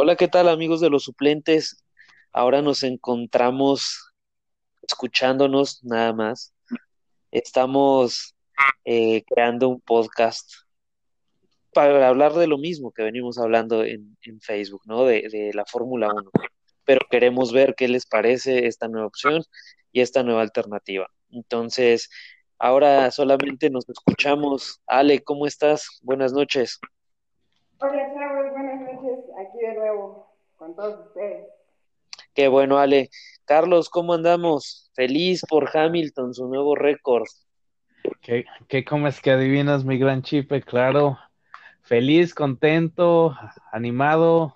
Hola, ¿qué tal amigos de los suplentes? Ahora nos encontramos escuchándonos nada más. Estamos eh, creando un podcast para hablar de lo mismo que venimos hablando en, en Facebook, ¿no? De, la Fórmula 1. Pero queremos ver qué les parece esta nueva opción y esta nueva alternativa. Entonces, ahora solamente nos escuchamos. Ale, ¿cómo estás? Buenas noches. Hola, chavos, buenas noches. Aquí de nuevo con todos ustedes. Qué bueno, Ale. Carlos, ¿cómo andamos? Feliz por Hamilton, su nuevo récord. ¿Qué, qué comes que adivinas, mi gran chipe? Claro. Feliz, contento, animado,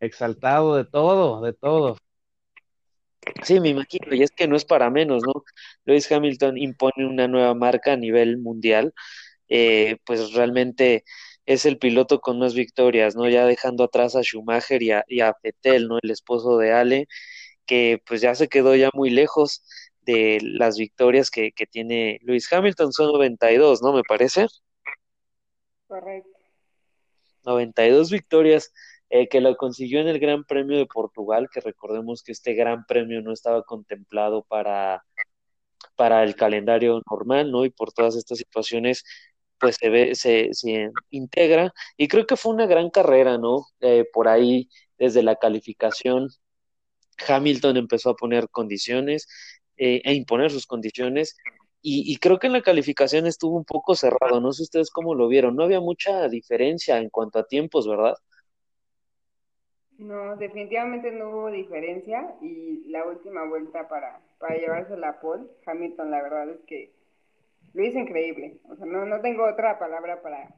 exaltado, de todo, de todo. Sí, me imagino, y es que no es para menos, ¿no? Lewis Hamilton impone una nueva marca a nivel mundial, eh, pues realmente es el piloto con más victorias, ¿no? Ya dejando atrás a Schumacher y a, y a Vettel, ¿no? El esposo de Ale, que pues ya se quedó ya muy lejos de las victorias que, que tiene Lewis Hamilton, son 92, ¿no? Me parece. Correcto. 92 victorias eh, que lo consiguió en el Gran Premio de Portugal, que recordemos que este Gran Premio no estaba contemplado para, para el calendario normal, ¿no? Y por todas estas situaciones, pues se ve, se, integra, y creo que fue una gran carrera, ¿no? Eh, por ahí, desde la calificación, Hamilton empezó a poner condiciones, eh, a imponer sus condiciones, y, y, creo que en la calificación estuvo un poco cerrado, no sé ustedes cómo lo vieron, no había mucha diferencia en cuanto a tiempos, ¿verdad? No, definitivamente no hubo diferencia y la última vuelta para, para llevarse la pole, Hamilton, la verdad es que lo hizo increíble. O sea, no, no tengo otra palabra para,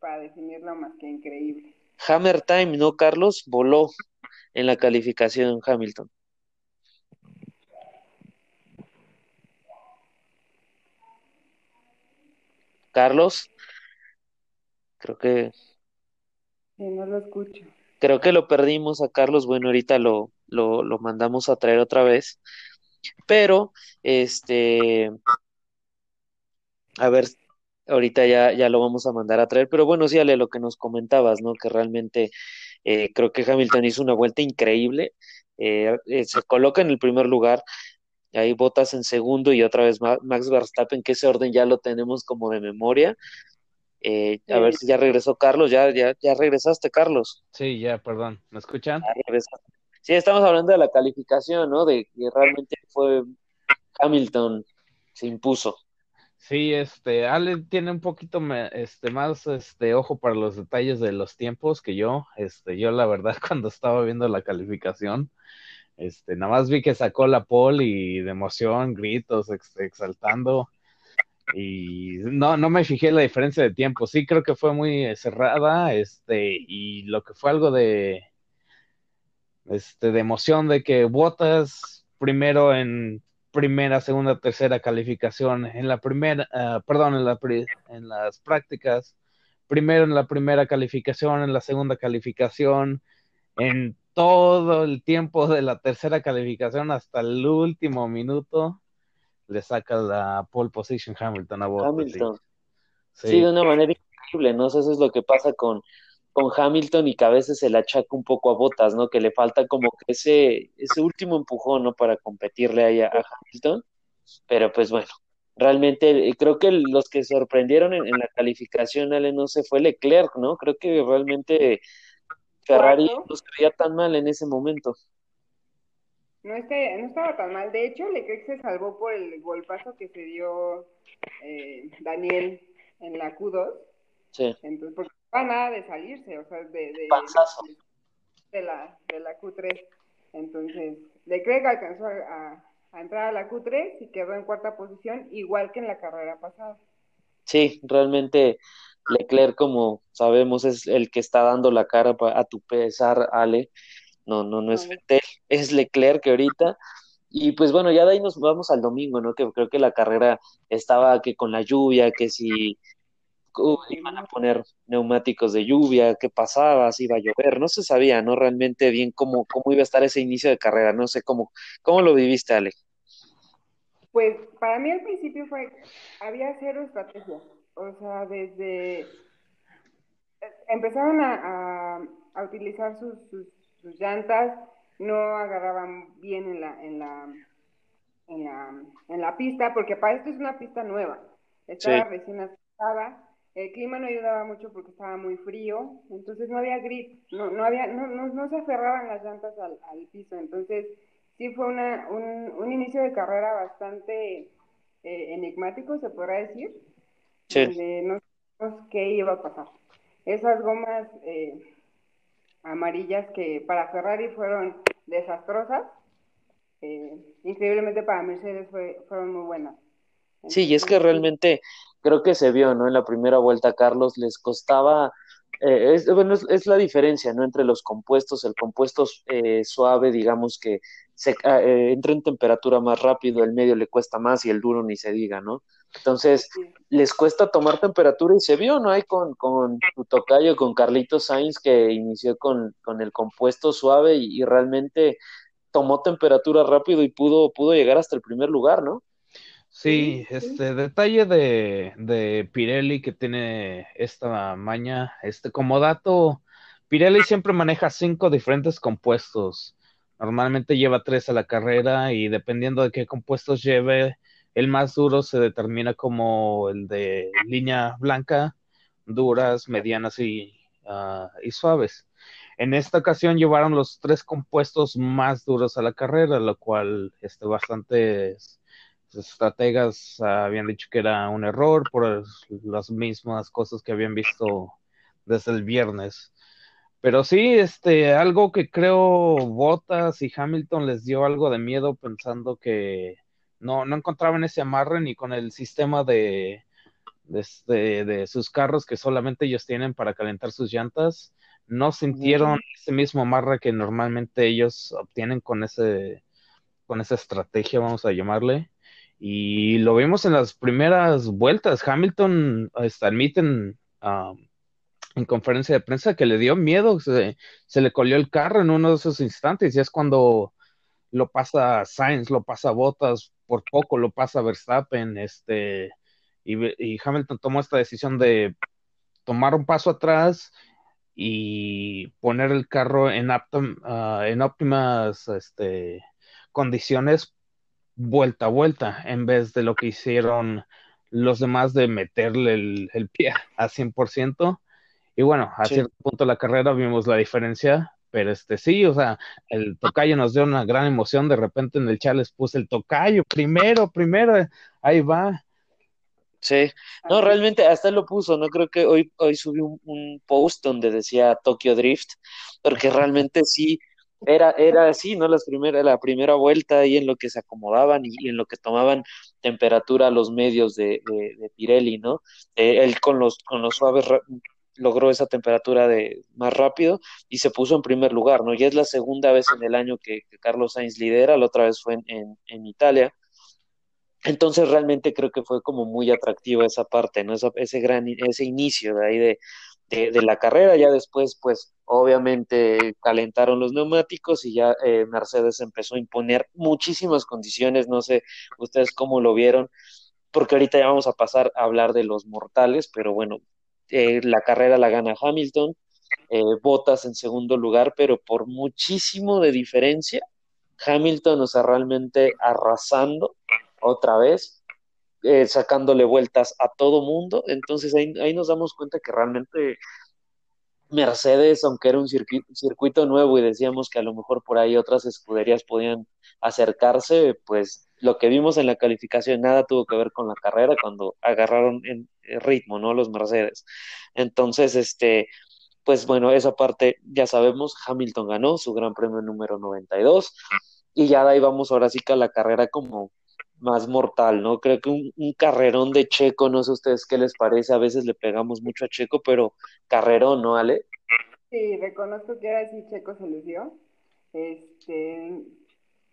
para definirlo más que increíble. Hammer Time, ¿no, Carlos? Voló en la calificación Hamilton. Carlos, creo que... Sí, no lo escucho. Creo que lo perdimos a Carlos. Bueno, ahorita lo, lo, lo mandamos a traer otra vez. Pero, este, a ver, ahorita ya, ya lo vamos a mandar a traer, pero bueno, sí, Ale, lo que nos comentabas, ¿no? Que realmente eh, creo que Hamilton hizo una vuelta increíble, eh, eh, se coloca en el primer lugar, ahí botas en segundo y otra vez Max Verstappen, que ese orden ya lo tenemos como de memoria. Eh, a ver si ya regresó Carlos, ya, ya, ya regresaste, Carlos. Sí, ya, perdón, ¿me escuchan? Sí, estamos hablando de la calificación, ¿no? De que realmente fue Hamilton, se impuso. Sí, este, Ale tiene un poquito este, más este, ojo para los detalles de los tiempos que yo. Este, yo la verdad cuando estaba viendo la calificación, este, nada más vi que sacó la pole y de emoción, gritos, ex, exaltando. Y no, no me fijé la diferencia de tiempo. Sí, creo que fue muy cerrada, este, y lo que fue algo de, este, de emoción de que Botas primero en primera, segunda, tercera calificación. En la primera, uh, perdón, en, la, en las prácticas, primero en la primera calificación, en la segunda calificación, en todo el tiempo de la tercera calificación hasta el último minuto, le saca la pole position Hamilton a. Hamilton. Sí. sí. de una manera increíble, ¿no? Eso es lo que pasa con, con Hamilton y que a veces se le achaca un poco a Botas, ¿no? Que le falta como que ese, ese último empujón, ¿no? Para competirle ahí a, a Hamilton. Pero pues bueno, realmente creo que los que sorprendieron en, en, la calificación, Ale, no se fue Leclerc, ¿no? Creo que realmente Ferrari no se veía tan mal en ese momento. No, este, no estaba tan mal. De hecho, Leclerc se salvó por el golpazo que se dio eh, Daniel en la Q2. Sí. Entonces, porque va nada de salirse, o sea, de, de, de, la, de la Q3. Entonces, Leclerc alcanzó a, a, entrar a la Q3 y quedó en cuarta posición, igual que en la carrera pasada. Sí, realmente Leclerc, como sabemos, es el que está dando la cara a tu pesar, Ale. No, no, no es Vettel, es Leclerc que ahorita. Y pues bueno, ya de ahí nos vamos al domingo, ¿no? Que creo que la carrera estaba que con la lluvia, que si iban a poner neumáticos de lluvia, qué pasaba, si iba a llover, no se sabía, ¿no? Realmente bien cómo, cómo iba a estar ese inicio de carrera, no sé cómo, cómo lo viviste, Ale. Pues para mí al principio fue, había cero estrategia, o sea, desde empezaron a, a, utilizar sus, sus, llantas, no agarraban bien en la, en la, en la, en la pista, porque para esto es una pista nueva. Estaba recién asestada, el clima no ayudaba mucho porque estaba muy frío, entonces no había grip, no, no, había, no, no, no se aferraban las llantas al, al piso, entonces sí fue una, un, un inicio de carrera bastante eh, enigmático, se podrá decir, sí. donde no sabemos qué iba a pasar. Esas gomas eh, amarillas que para Ferrari fueron desastrosas, eh, increíblemente para Mercedes fue, fueron muy buenas. sí, y es que realmente creo que se vio, ¿no? En la primera vuelta, Carlos, les costaba, eh, es, bueno, es, la diferencia, ¿no? Entre los compuestos, el compuesto eh, suave, digamos que se, eh, entra en temperatura más rápido, el medio le cuesta más y el duro ni se diga, ¿no? Entonces, les cuesta tomar temperatura y se vio, ¿no? Hay con, con tu tocayo, con Carlitos Sainz, que inició con, con el compuesto suave y, y, realmente tomó temperatura rápido y pudo, pudo llegar hasta el primer lugar, ¿no? Sí, este detalle de, de Pirelli que tiene esta maña, este como dato, Pirelli siempre maneja cinco diferentes compuestos. Normalmente lleva tres a la carrera y dependiendo de qué compuestos lleve, el más duro se determina como el de línea blanca, duras, medianas y, uh, y suaves. En esta ocasión llevaron los tres compuestos más duros a la carrera, lo cual este, bastante estrategas habían dicho que era un error por las mismas cosas que habían visto desde el viernes. Pero sí, este, algo que creo Bottas y Hamilton les dio algo de miedo pensando que no, no encontraban ese amarre ni con el sistema de, de, este, de, sus carros que solamente ellos tienen para calentar sus llantas. No sintieron ese mismo amarre que normalmente ellos obtienen con ese, con esa estrategia, vamos a llamarle. Y lo vimos en las primeras vueltas. Hamilton hasta admiten en conferencia de prensa que le dio miedo, se, le colió el carro en uno de esos instantes y es cuando lo pasa Sainz, lo pasa Bottas, por poco lo pasa Verstappen, este, y, Hamilton tomó esta decisión de tomar un paso atrás y poner el carro en, uh, en óptimas este, condiciones vuelta a vuelta, en vez de lo que hicieron los demás de meterle el, el pie a 100%. Y bueno, a cierto punto de la carrera vimos la diferencia, pero este sí, o sea, el tocayo nos dio una gran emoción, de repente en el chat les puse el tocayo, primero, primero, ahí va. Sí, no, realmente hasta lo puso, no creo que hoy, hoy subí un, un post donde decía Tokyo Drift, porque realmente sí, era, era así, ¿no? Las primeras, la primera vuelta y en lo que se acomodaban y, en lo que tomaban temperatura los medios de, de, Pirelli, ¿no? Eh, él con los, con los suaves logró esa temperatura de más rápido y se puso en primer lugar, ¿no? Ya es la segunda vez en el año que, Carlos Sainz lidera, la otra vez fue en, en, Italia. Entonces realmente creo que fue como muy atractiva esa parte, ¿no? ese gran, ese inicio de ahí de, de, la carrera. Ya después, pues, obviamente calentaron los neumáticos y ya eh, Mercedes empezó a imponer muchísimas condiciones. No sé ustedes cómo lo vieron, porque ahorita ya vamos a pasar a hablar de los mortales, pero bueno, eh, la carrera la gana Hamilton, eh, Botas en segundo lugar, pero por muchísimo de diferencia. Hamilton, o sea, realmente arrasando otra vez. Eh, sacándole vueltas a todo mundo. Entonces ahí, ahí, nos damos cuenta que realmente Mercedes, aunque era un circuito, nuevo y decíamos que a lo mejor por ahí otras escuderías podían acercarse, pues lo que vimos en la calificación nada tuvo que ver con la carrera cuando agarraron en ritmo, ¿no? Los Mercedes. Entonces, este, pues bueno, esa parte ya sabemos, Hamilton ganó su gran premio número 92 y ya de ahí vamos ahora sí que a la carrera como más mortal, ¿no? Creo que un, carrerón de Checo, no sé ustedes qué les parece, a veces le pegamos mucho a Checo, pero carrerón, ¿no, Ale? Sí, reconozco que ahora sí Checo se lució. Este,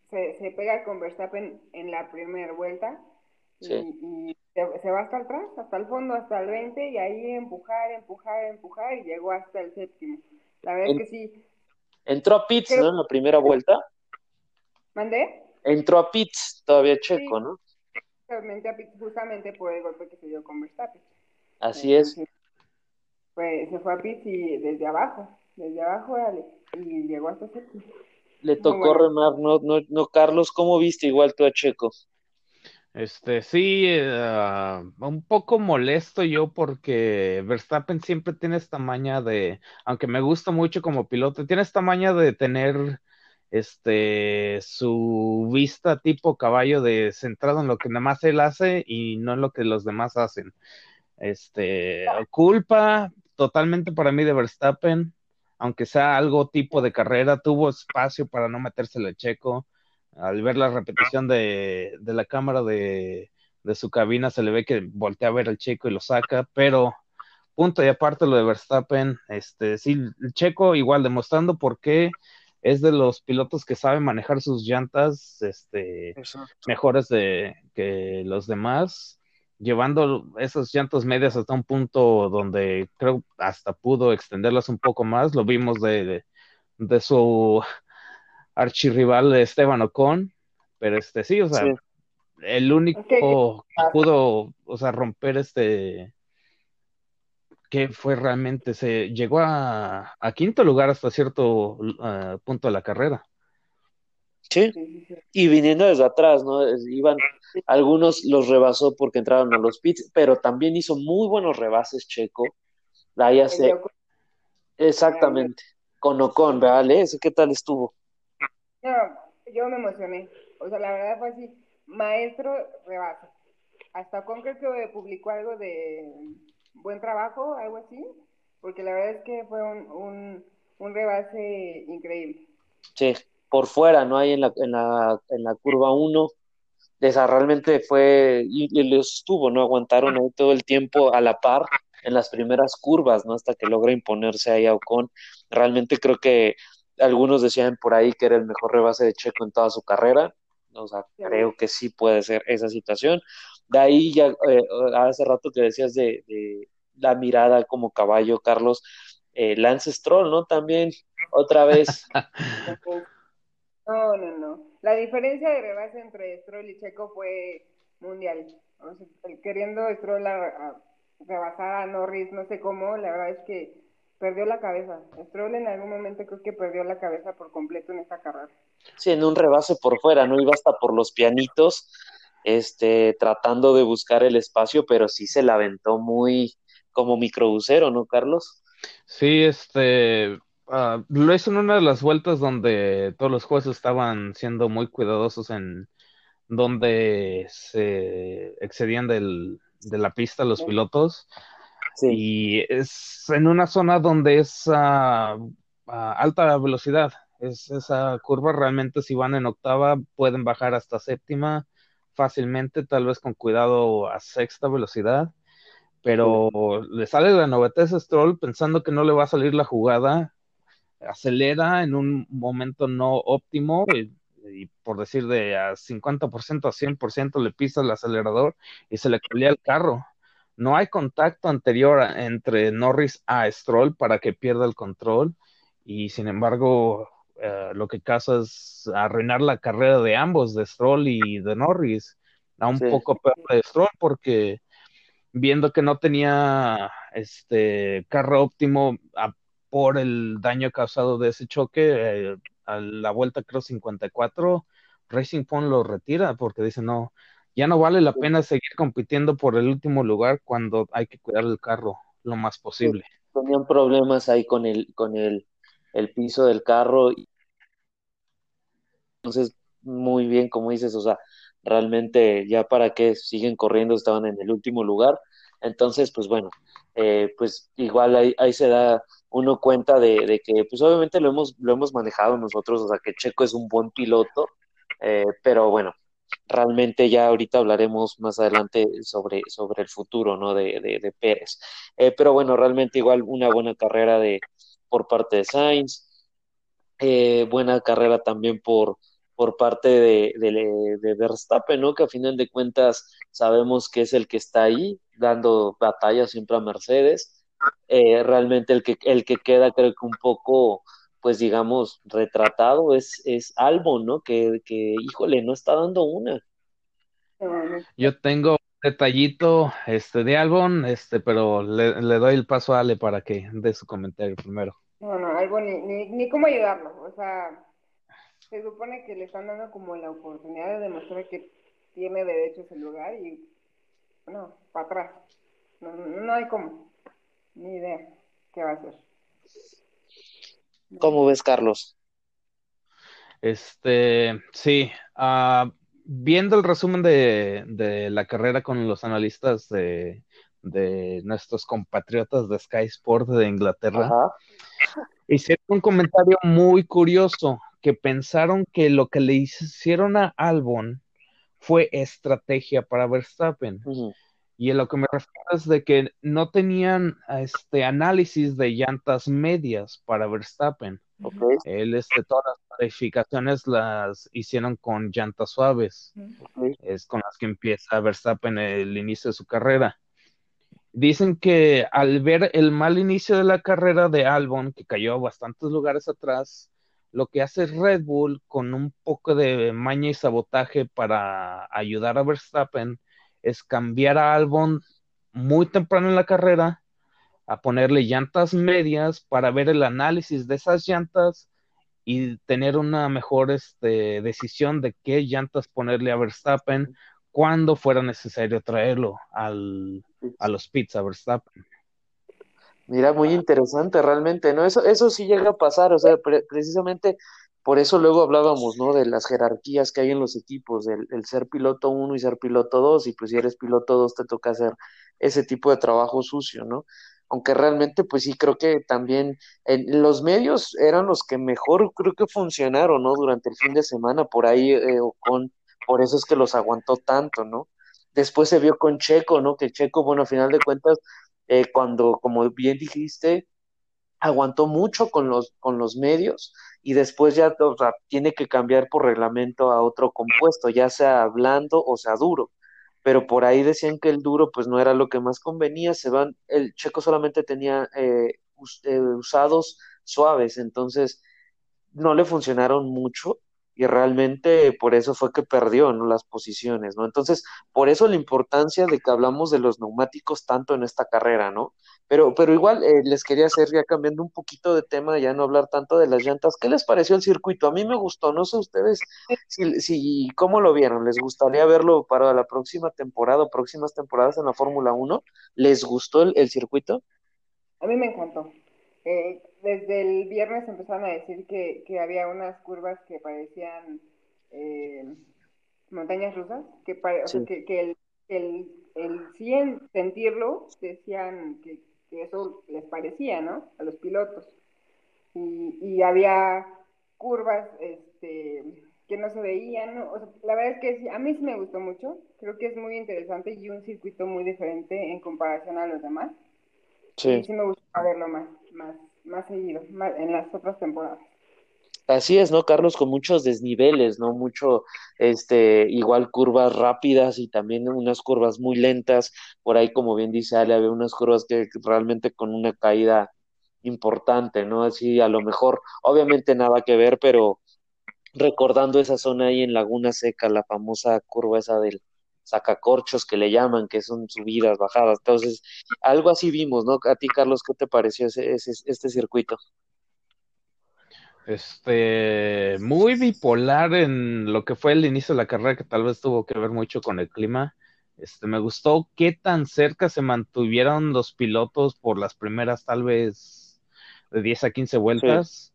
se, se pega con Verstappen en la primera vuelta y, se, va hasta atrás, hasta el fondo, hasta el 20 y ahí empujar, empujar, empujar y llegó hasta el séptimo. La verdad es que sí. Entró a pits, ¿no? En la primera vuelta. ¿Mandé? Entró a Pitts todavía Checo, ¿no? Justamente, justamente por el golpe que se dio con Verstappen. Así es. pues se fue a pits y desde abajo, desde abajo y llegó hasta séptimo. Le tocó remar, no, no, no, Carlos, ¿cómo viste igual tú a Checo? Este, sí, eh, un poco molesto yo porque Verstappen siempre tiene esta maña de, aunque me gusta mucho como piloto, tiene esta maña de tener este su vista tipo caballo de centrado en lo que nada más él hace y no en lo que los demás hacen. Este, culpa totalmente para mí de Verstappen, aunque sea algo tipo de carrera, tuvo espacio para no metérsele checo al ver la repetición de, de la cámara de, de, su cabina, se le ve que voltea a ver al checo y lo saca, pero punto y aparte lo de Verstappen, este, sí, el checo igual demostrando por qué es de los pilotos que sabe manejar sus llantas este, mejores de, que los demás, llevando esas llantas medias hasta un punto donde creo hasta pudo extenderlas un poco más, lo vimos de, de, de su archirrival Esteban Ocon, pero este sí, o sea, el único que pudo, o sea, romper este que fue realmente, se llegó a, quinto lugar hasta cierto uh, punto de la carrera. Sí, y viniendo desde atrás, ¿no? Iban, algunos los rebasó porque entraron a los pits, pero también hizo muy buenos rebases Checo. Ahí hace... Exactamente, con Ocon, ¿vale? ¿Qué tal estuvo? No, yo me emocioné. O sea, la verdad fue así, maestro rebase. Hasta con creo que publicó algo de buen trabajo, algo así, porque la verdad es que fue un, un, un rebase increíble. Sí, por fuera, ¿no? hay en la, en la, en la curva 1. Esa realmente fue, y, y estuvo, ¿no? Aguantaron ahí todo el tiempo a la par en las primeras curvas, ¿no? Hasta que logra imponerse ahí a Ocon. Realmente creo que algunos decían por ahí que era el mejor rebase de Checo en toda su carrera. O sea, creo que sí puede ser esa situación. De ahí ya, eh, hace rato que decías de, la mirada como caballo, Carlos, eh, Lance Stroll, ¿no? También, otra vez. no, no, no. La diferencia de rebase entre Stroll y Checo fue mundial. queriendo Stroll rebasar a Norris, no sé cómo, la verdad es que perdió la cabeza. Stroll en algún momento creo que perdió la cabeza por completo en esta carrera. Sí, en un rebase por fuera, no iba hasta por los pianitos, este, tratando de buscar el espacio, pero sí se la aventó muy como microbusero, ¿no, Carlos? Sí, este, uh, lo hizo en una de las vueltas donde todos los jueces estaban siendo muy cuidadosos en donde se excedían del, de la pista los pilotos y es en una zona donde es a alta velocidad. Es esa curva realmente si van en octava pueden bajar hasta séptima fácilmente, tal vez con cuidado a sexta velocidad. Pero le sale la novetez a Stroll pensando que no le va a salir la jugada, acelera en un momento no óptimo y, y por decir de a 50% a 100% le pisa el acelerador y se le colía el carro no hay contacto anterior entre Norris a Stroll para que pierda el control y sin embargo eh, lo que causa es arruinar la carrera de ambos, de Stroll y de Norris, a un poco peor de Stroll porque viendo que no tenía este carro óptimo por el daño causado de ese choque, eh, a la vuelta creo 54, Racing Point lo retira porque dice no, ya no vale la pena seguir compitiendo por el último lugar cuando hay que cuidar el carro lo más posible. Tenían problemas ahí con el, con el, el piso del carro. Entonces, muy bien, como dices, o sea, realmente ya para qué siguen corriendo, estaban en el último lugar. Entonces, pues bueno, eh, pues igual ahí, ahí, se da uno cuenta de, de, que, pues obviamente lo hemos, lo hemos manejado nosotros, o sea, que Checo es un buen piloto, eh, pero bueno, realmente ya ahorita hablaremos más adelante sobre, sobre el futuro ¿no? de, de, Pérez. Eh, pero bueno, realmente igual una buena carrera de, por parte de Sainz, eh, buena carrera también por, por parte de, de, Verstappen, ¿no? que a final de cuentas sabemos que es el que está ahí dando batalla siempre a Mercedes. Eh, realmente el que, el que queda creo que un poco pues digamos, retratado es, es Albon, ¿no? Que, que, híjole, no está dando una. Yo tengo detallito este, de Albon, este, pero le, doy el paso a Ale para que dé su comentario primero. No, no, Albon ni, ni, cómo ayudarlo. O sea, se supone que le están dando como la oportunidad de demostrar que tiene derecho a ese lugar y, no, para atrás. No, no hay cómo. Ni idea qué va a hacer. ¿Cómo ves, Carlos? Este, sí, uh, viendo el resumen de, la carrera con los analistas de, nuestros compatriotas de Sky Sport de Inglaterra, hicieron un comentario muy curioso, que pensaron que lo que le hicieron a Albon fue estrategia para Verstappen. Y a lo que me refiero es de que no tenían este análisis de llantas medias para Verstappen. Él, este, todas las verificaciones las hicieron con llantas suaves. Es con las que empieza Verstappen el inicio de su carrera. Dicen que al ver el mal inicio de la carrera de Albon, que cayó a bastantes lugares atrás, lo que hace Red Bull con un poco de maña y sabotaje para ayudar a Verstappen es cambiar a Albon muy temprano en la carrera, a ponerle llantas medias para ver el análisis de esas llantas y tener una mejor este, decisión de qué llantas ponerle a Verstappen cuando fuera necesario traerlo al, a los pits a Verstappen. Mira, muy interesante realmente, ¿no? Eso, eso sí llega a pasar, o sea, precisamente por eso luego hablábamos, ¿no? De las jerarquías que hay en los equipos, el, ser piloto uno y ser piloto dos, y pues si eres piloto dos te toca hacer ese tipo de trabajo sucio, ¿no? Aunque realmente, pues sí, creo que también en los medios eran los que mejor creo que funcionaron, ¿no? Durante el fin de semana, por ahí eh, con, por eso es que los aguantó tanto, ¿no? Después se vio con Checo, ¿no? Que Checo, bueno, a final de cuentas, eh, cuando, como bien dijiste, aguantó mucho con los, con los medios, y después ya tiene que cambiar por reglamento a otro compuesto, ya sea blando o sea duro. Pero por ahí decían que el duro pues no era lo que más convenía, se van, el checo solamente tenía eh, eh, usados suaves, entonces no le funcionaron mucho y realmente por eso fue que perdió las posiciones, ¿no? Entonces, por eso la importancia de que hablamos de los neumáticos tanto en esta carrera, ¿no? Pero, pero igual eh, les quería hacer, ya cambiando un poquito de tema, ya no hablar tanto de las llantas, ¿qué les pareció el circuito? A mí me gustó, no sé ustedes si, si cómo lo vieron, ¿les gustaría verlo para la próxima temporada o próximas temporadas en la Fórmula 1? ¿Les gustó el, circuito? A mí me encantó. Eh, desde el viernes empezaron a decir que, que había unas curvas que parecían eh, montañas rusas, que, que, que, el, el, el sí sentirlo decían que, eso les parecía, ¿no? A los pilotos. Y, y había curvas este, que no se veían, ¿no? la verdad es que a mí sí me gustó mucho, creo que es muy interesante y un circuito muy diferente en comparación a los demás. Sí. Y sí me gusta verlo más, más más seguido, en las otras temporadas. Así es, ¿no, Carlos? Con muchos desniveles, ¿no? Mucho, este, igual curvas rápidas y también unas curvas muy lentas. Por ahí, como bien dice Ale, había unas curvas que realmente con una caída importante, ¿no? Así, a lo mejor, obviamente nada que ver, pero recordando esa zona ahí en Laguna Seca, la famosa curva esa del, sacacorchos que le llaman, que son subidas, bajadas. Entonces, algo así vimos, ¿no? A ti, Carlos, ¿qué te pareció ese, este circuito? Este, muy bipolar en lo que fue el inicio de la carrera, que tal vez tuvo que ver mucho con el clima. Este, me gustó qué tan cerca se mantuvieron los pilotos por las primeras, tal vez, de 10 a 15 vueltas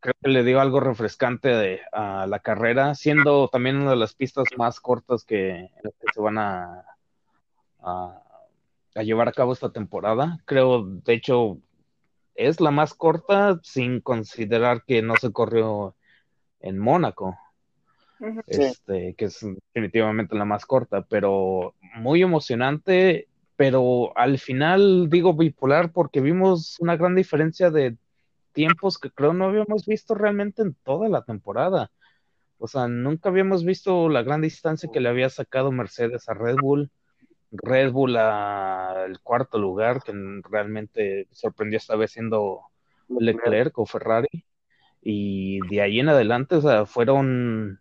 creo que le dio algo refrescante a la carrera, siendo también una de las pistas más cortas que, se van a, a, llevar a cabo esta temporada. Creo, de hecho, es la más corta sin considerar que no se corrió en Mónaco. Este, que es definitivamente la más corta, pero muy emocionante, pero al final digo bipolar porque vimos una gran diferencia de tiempos que creo no habíamos visto realmente en toda la temporada. O sea, nunca habíamos visto la gran distancia que le había sacado Mercedes a Red Bull, Red Bull al cuarto lugar, que realmente sorprendió esta vez siendo Leclerc o Ferrari. Y de ahí en adelante, o sea, fueron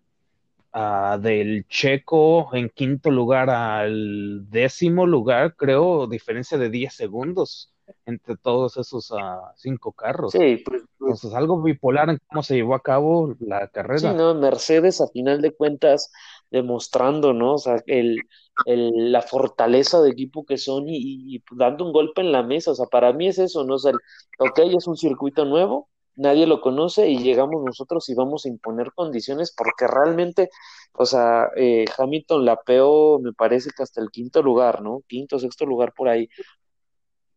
ah, del checo en quinto lugar al décimo lugar, creo, diferencia de 10 segundos entre todos esos uh, cinco carros. Sí, pues, pues, Entonces, algo bipolar en cómo se llevó a cabo la carrera. Sí, no, Mercedes a final de cuentas demostrando, ¿no? O sea, el, el, la fortaleza de equipo que son y, dando un golpe en la mesa, o sea, para mí es eso, ¿no? O sea, ok, es un circuito nuevo, nadie lo conoce y llegamos nosotros y vamos a imponer condiciones porque realmente, o sea, eh, Hamilton la peó, me parece que hasta el quinto lugar, ¿no? Quinto, sexto lugar por ahí.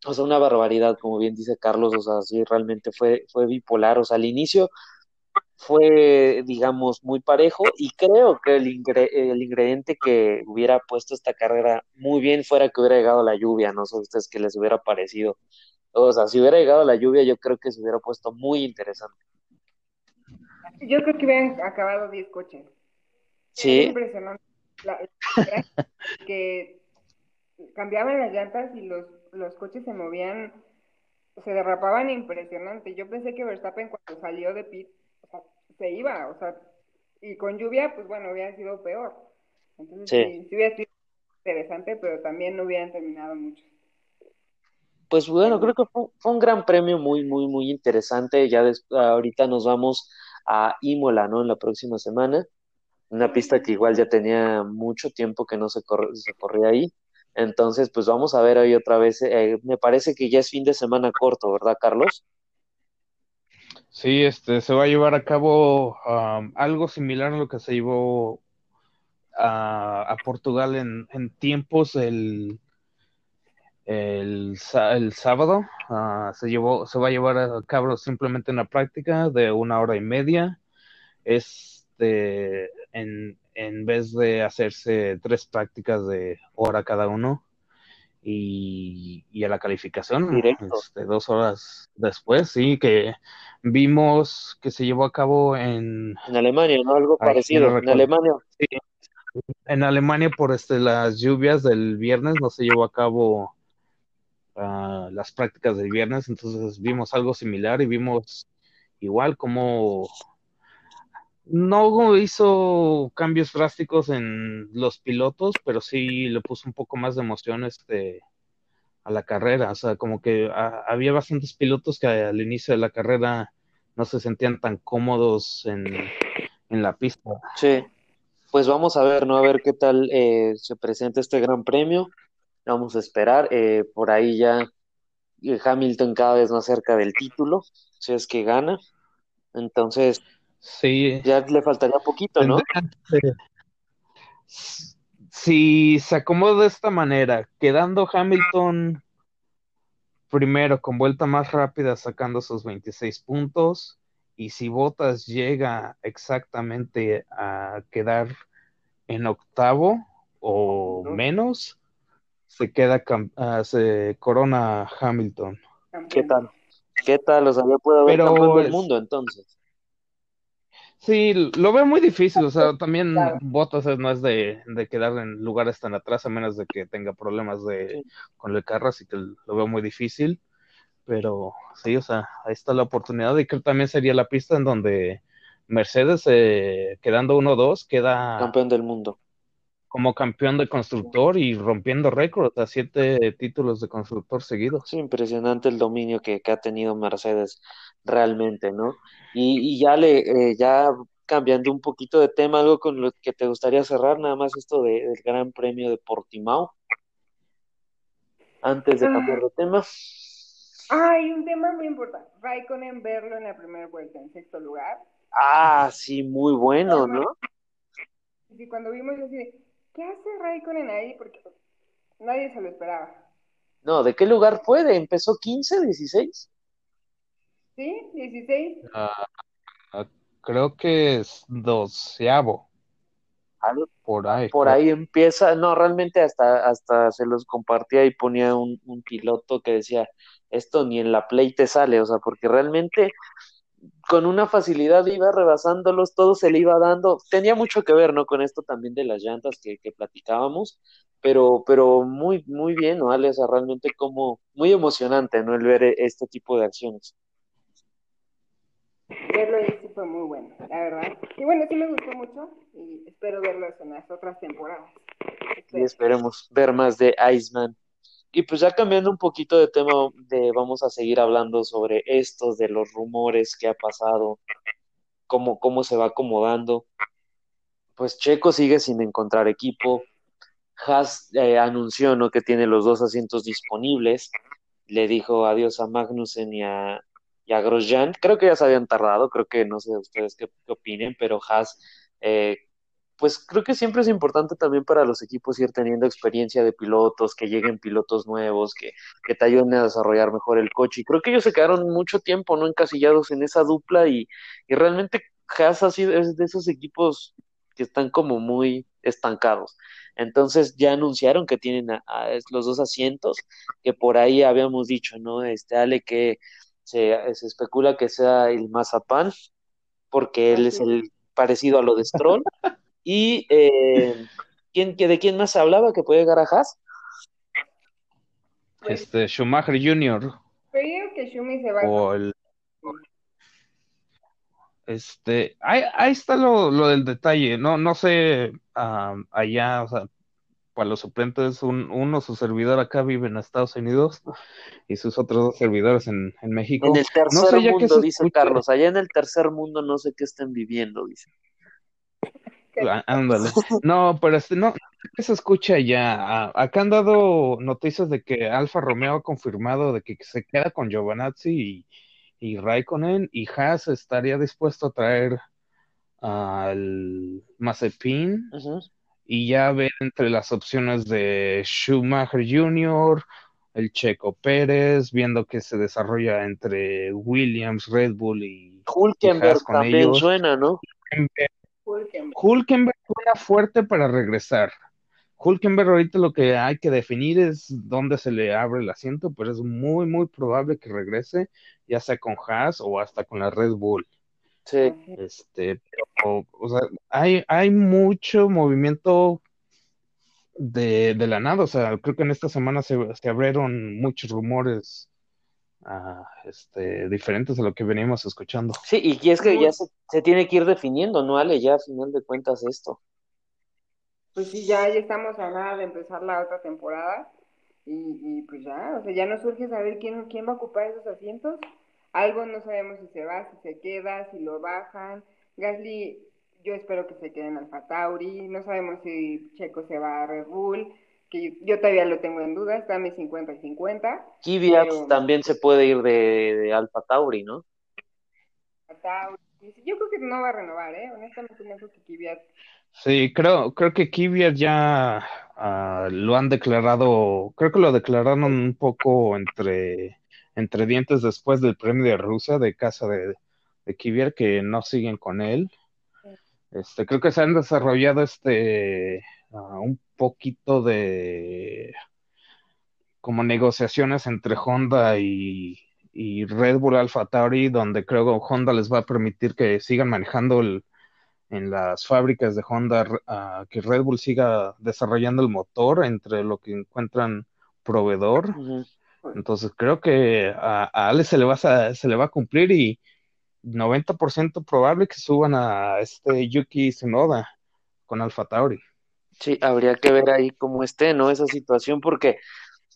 O sea, una barbaridad, como bien dice Carlos, o sea, sí, realmente fue, fue bipolar, o sea, al inicio fue, digamos, muy parejo y creo que el, ingre el ingrediente que hubiera puesto esta carrera muy bien fuera que hubiera llegado la lluvia, no sé ustedes qué les hubiera parecido. O sea, si hubiera llegado la lluvia, yo creo que se hubiera puesto muy interesante. Yo creo que hubieran acabado 10 coches. Sí. Es impresionante. La, la, que cambiaban las llantas y los, los coches se movían, se derrapaban impresionante. Yo pensé que Verstappen cuando salió de pit, o sea, se iba, o sea, y con lluvia, pues bueno, hubiera sido peor. Entonces, sí, sí, sí hubiera sido interesante, pero también no hubieran terminado mucho pues bueno, creo que fue, fue, un gran premio muy, muy, muy interesante. Ya des, ahorita nos vamos a Imola, ¿no? En la próxima semana. Una pista que igual ya tenía mucho tiempo que no se, corre, se corría ahí. Entonces, pues vamos a ver hoy otra vez. Eh, me parece que ya es fin de semana corto, ¿verdad, Carlos? Sí, este, se va a llevar a cabo um, algo similar a lo que se llevó a, a Portugal en, en tiempos el el, el sábado. Uh, se, llevó, se va a llevar a cabo simplemente una práctica de una hora y media. Este, en, en vez de hacerse tres prácticas de hora cada uno. Y, y a la calificación, este, dos horas después, sí, que vimos que se llevó a cabo en... En Alemania, ¿no? Algo Ay, parecido, no en Alemania. Sí. En Alemania por este, las lluvias del viernes no se llevó a cabo uh, las prácticas del viernes, entonces vimos algo similar y vimos igual como no hizo cambios drásticos en los pilotos, pero sí le puso un poco más de emoción este a la carrera, o sea, como que a, había bastantes pilotos que al inicio de la carrera no se sentían tan cómodos en, en la pista. Sí, pues vamos a ver, ¿no? A ver qué tal eh, se presenta este gran premio. Vamos a esperar. Eh, por ahí ya Hamilton cada vez más cerca del título, si es que gana. Entonces, sí. ya le faltaría poquito, ¿no? Si se acomoda de esta manera, quedando Hamilton primero con vuelta más rápida sacando sus 26 puntos y si Bottas llega exactamente a quedar en octavo o menos, se queda, uh, se corona Hamilton. ¿Qué tal? ¿Qué tal? O sea, ya puede haber Pero campeón del mundo entonces. Sí, lo veo muy difícil, o sea, también Bottas es- no es de, de quedar en lugares tan atrás, a menos de que tenga problemas de, con el carro, así que lo veo muy difícil, pero sí, o sea, ahí está la oportunidad y creo que también sería la pista en donde Mercedes, eh, quedando 1-2, queda Campeón del mundo. como campeón de constructor y rompiendo récords, a siete títulos de constructor seguidos. Es impresionante el dominio que, que ha tenido Mercedes realmente, ¿no? Y, y ya le, eh, ya cambiando un poquito de tema, algo con lo que te gustaría cerrar, nada más esto de, del Gran Premio de Portimao. Antes de cambiar de tema. Ay, un tema muy importante. Raikkonen verlo en la primera vuelta, en sexto lugar. Ah, sí, muy bueno, ¿no? Y cuando vimos yo así, de, ¿qué hace Raikkonen ahí? Porque nadie se lo esperaba. No, ¿de qué lugar fue? ¿De empezó 15, 16? ¿Sí? 16. Ah, ah, creo que es doceavo, Algo por ahí. por creo. ahí empieza, no, realmente hasta, hasta se los compartía y ponía un, un piloto que decía, esto ni en la Play te sale, o sea, porque realmente con una facilidad iba rebasándolos, todo se le iba dando, tenía mucho que ver, ¿no? Con esto también de las llantas que, que platicábamos, pero, pero muy, muy bien, ¿no, Ale? O sea, realmente como, muy emocionante, ¿no? El ver este tipo de acciones. Verlo ahí sí fue muy bueno, la verdad. Y bueno, sí me gustó mucho y espero verlo en las otras temporadas. Y esperemos ver más de Iceman. Y pues ya cambiando un poquito de tema, de, vamos a seguir hablando sobre estos, de los rumores que ha pasado, cómo, cómo se va acomodando. Pues Checo sigue sin encontrar equipo. Haas eh, anunció ¿no? que tiene los dos asientos disponibles. Le dijo adiós a Magnussen y a, y a Grosjean. Creo que ya se habían tardado, creo que no sé ustedes qué, opinen, pero Haas eh, pues creo que siempre es importante también para los equipos ir teniendo experiencia de pilotos, que lleguen pilotos nuevos, que, que te ayuden a desarrollar mejor el coche. Y creo que ellos se quedaron mucho tiempo no encasillados en esa dupla y, y realmente Haas ha sido es de esos equipos que están como muy estancados. Entonces ya anunciaron que tienen a, los dos asientos, que por ahí habíamos dicho, ¿no? Este Ale que se, se especula que sea el Mazapán, porque él es el parecido a lo de Stroll. Y eh, ¿quién, ¿de quién más hablaba que puede llegar a Haas? Este, Schumacher Jr. Creo que Schumi se va o el... Este, ahí, ahí está lo, lo, del detalle, no, no sé, allá, o sea, para los suplentes, un, uno, su servidor acá vive en Estados Unidos y sus otros dos servidores en, en México. En el tercer mundo, dice Carlos, allá en el tercer mundo no sé qué estén viviendo, dice. Ah, ándale. No, pero este, no, se escucha ya. Acá han dado noticias de que Alfa Romeo ha confirmado de que se queda con Giovanazzi y, y Raikkonen y Haas estaría dispuesto a traer al Mazepin y ya ver entre las opciones de Schumacher Jr., el Checo Pérez, viendo que se desarrolla entre Williams, Red Bull y Hulkenberg también suena, ¿no? Hulkenberg. era fuerte para regresar. Hulkenberg ahorita lo que hay que definir es dónde se le abre el asiento, pero es muy, muy probable que regrese, ya sea con Haas o hasta con la Red Bull. Sí. Este, pero, o sea, hay, hay mucho movimiento de, de, la nada, o sea, creo que en esta semana se, se abrieron muchos rumores este, diferentes a lo que venimos escuchando. Sí, y es que ya se, tiene que ir definiendo, ¿no, Ale? Ya a final de cuentas esto. Pues sí, ya, ya estamos a nada de empezar la otra temporada y, y pues ya, o sea, ya nos surge saber quién, quién va a ocupar esos asientos. Algo no sabemos si se va, si se queda, si lo bajan. Gasly, yo espero que se quede en Alfa Tauri. No sabemos si Checo se va a Red Bull que yo todavía lo tengo en duda, está mi 50 y 50. Kvyat también se puede ir de, de Alfa Tauri, ¿no? Yo creo que no va a renovar, ¿eh? Honestamente no creo que Kvyat. Sí, creo, creo que Kvyat ya uh, lo han declarado, creo que lo declararon un poco entre, entre dientes después del premio de Rusia de casa de, de Kvyat, que no siguen con él. Este, creo que se han desarrollado este uh, un poquito de como negociaciones entre Honda y, Red Bull Alpha Tauri, donde creo que Honda les va a permitir que sigan manejando en las fábricas de Honda, que Red Bull siga desarrollando el motor entre lo que encuentran proveedor. Entonces creo que a, Ale se le, va a, se le va a cumplir y 90% probable que suban a este Yuki Tsunoda con Alpha Tauri. Sí, habría que ver ahí cómo esté, ¿no? Esa situación, porque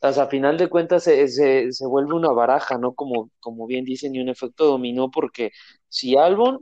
hasta a final de cuentas se, se, se, vuelve una baraja, ¿no? Como, como bien dicen, y un efecto dominó, porque si Albon,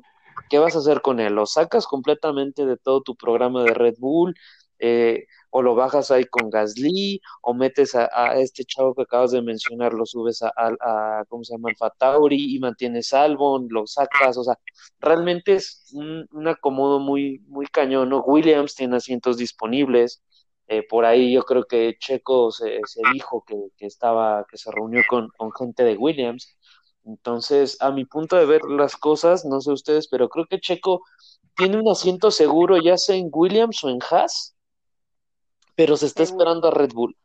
¿qué vas a hacer con él? ¿Lo sacas completamente de todo tu programa de Red Bull? Eh, o lo bajas ahí con Gasly, o metes a, este chavo que acabas de mencionar, lo subes a, a, ¿cómo se llama? Alfa Tauri y mantienes Albon, lo sacas, o sea, realmente es un, acomodo muy, muy cañón, ¿no? Williams tiene asientos disponibles, eh, por ahí yo creo que Checo se, se dijo que, que, estaba, que se reunió con, con gente de Williams, entonces, a mi punto de ver las cosas, no sé ustedes, pero creo que Checo tiene un asiento seguro, ya sea en Williams o en Haas, pero se está esperando a Red Bull.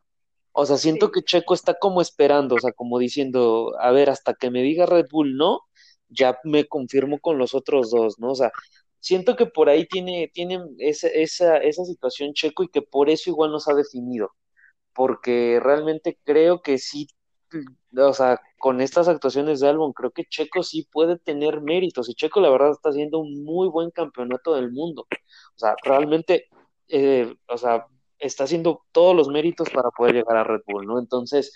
O sea, siento que Checo está como esperando, o sea, como diciendo, a ver, hasta que me diga Red Bull no, ya me confirmo con los otros dos, ¿no? O sea, siento que por ahí tiene, tiene esa, esa, esa situación Checo y que por eso igual nos ha definido, porque realmente creo que sí o sea, con estas actuaciones de Albon, creo que Checo sí puede tener méritos y Checo la verdad está haciendo un muy buen campeonato del mundo. O sea, realmente, eh, o sea, está haciendo todos los méritos para poder llegar a Red Bull, ¿no? Entonces,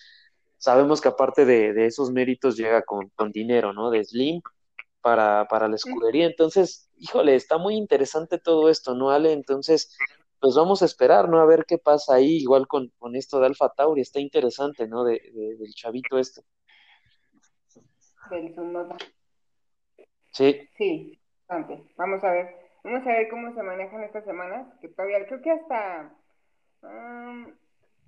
sabemos que aparte de, esos méritos llega con, con, dinero, ¿no? De Slim para, para la escudería. Entonces, híjole, está muy interesante todo esto, ¿no, Ale? Entonces, pues vamos a esperar, ¿no? A ver qué pasa ahí, igual con, con esto de Alfa Tauri, está interesante, ¿no? De, del chavito este. Del Zunoda. Sí. Sí, Vamos a ver, vamos a ver cómo se manejan estas semanas, que todavía creo que hasta um,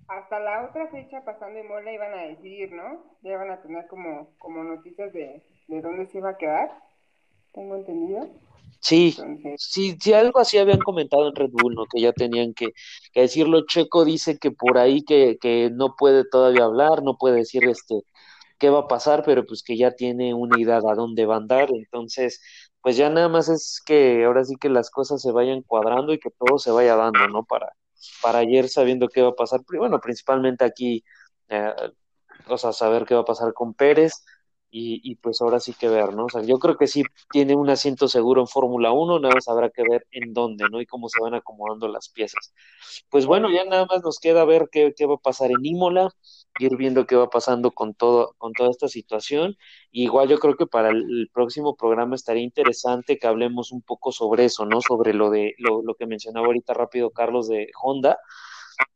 hasta la otra fecha pasando en Mola iban a decidir, ¿no? Ya van a tener como, como noticias de, de dónde se iba a quedar, tengo entendido. Sí, sí, sí, algo así habían comentado en Red Bull, ¿no? Que ya tenían que, decirlo. Checo dice que por ahí que, que no puede todavía hablar, no puede decir este qué va a pasar, pero pues que ya tiene una idea de a dónde va a andar. Entonces, pues ya nada más es que ahora sí que las cosas se vayan cuadrando y que todo se vaya dando, ¿no? Para, para ayer sabiendo qué va a pasar. Bueno, principalmente aquí, eh, o sea, saber qué va a pasar con Pérez y, pues ahora sí que ver, ¿no? O sea, yo creo que sí tiene un asiento seguro en Fórmula 1, nada más habrá que ver en dónde, ¿no? Y cómo se van acomodando las piezas. Pues bueno, ya nada más nos queda ver qué, qué va a pasar en Imola, ir viendo qué va pasando con todo, con toda esta situación. igual yo creo que para el, próximo programa estaría interesante que hablemos un poco sobre eso, ¿no? Sobre lo de lo, lo que mencionaba ahorita rápido Carlos de Honda,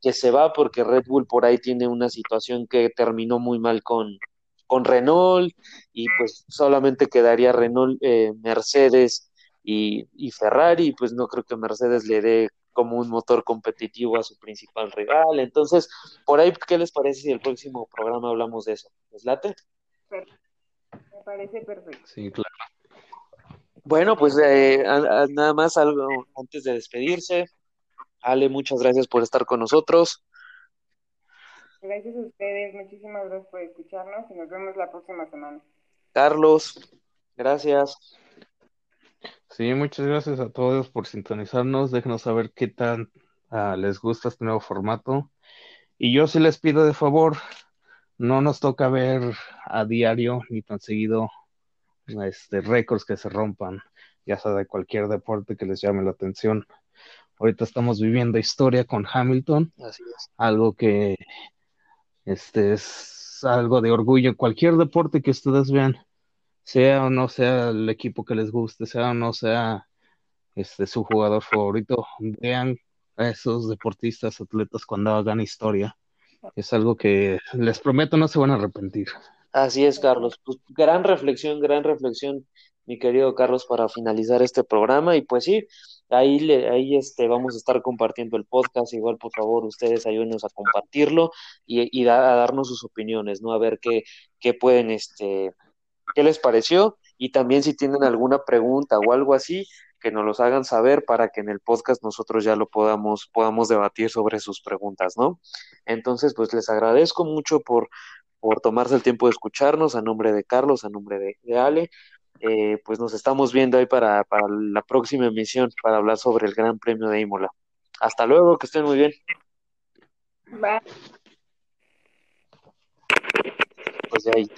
que se va porque Red Bull por ahí tiene una situación que terminó muy mal con, con Renault y pues solamente quedaría Renault, eh, Mercedes y, y, Ferrari, pues no creo que Mercedes le dé como un motor competitivo a su principal rival. Entonces, por ahí, ¿qué les parece si el próximo programa hablamos de eso? ¿Les late? Me parece perfecto. Sí, claro. Bueno, pues eh, nada más algo antes de despedirse. Ale, muchas gracias por estar con nosotros. Gracias a ustedes, muchísimas gracias por escucharnos y nos vemos la próxima semana. Carlos, gracias. Sí, muchas gracias a todos por sintonizarnos. Déjenos saber qué tan ah, les gusta este nuevo formato. Y yo sí les pido de favor, no nos toca ver a diario ni tan seguido este, récords que se rompan, ya sea de cualquier deporte que les llame la atención. Ahorita estamos viviendo historia con Hamilton, Así es. algo que este es algo de orgullo. Cualquier deporte que ustedes vean, sea o no sea el equipo que les guste, sea o no sea este su jugador favorito, vean a esos deportistas, atletas cuando hagan historia. Es algo que les prometo no se van a arrepentir. Así es, Carlos. Pues, gran reflexión, gran reflexión, mi querido Carlos, para finalizar este programa. Y pues sí, Ahí, le, ahí este, vamos a estar compartiendo el podcast. Igual, por favor, ustedes ayúdenos a compartirlo y, a darnos sus opiniones, ¿no? A ver qué, qué pueden, este, qué les pareció. Y también si tienen alguna pregunta o algo así, que nos los hagan saber para que en el podcast nosotros ya lo podamos, podamos debatir sobre sus preguntas, ¿no? Entonces, pues les agradezco mucho por, por tomarse el tiempo de escucharnos a nombre de Carlos, a nombre de, de Ale. Eh, pues nos estamos viendo ahí para, para la próxima emisión para hablar sobre el Gran Premio de Imola. Hasta luego, que estén muy bien. Bye. Pues ahí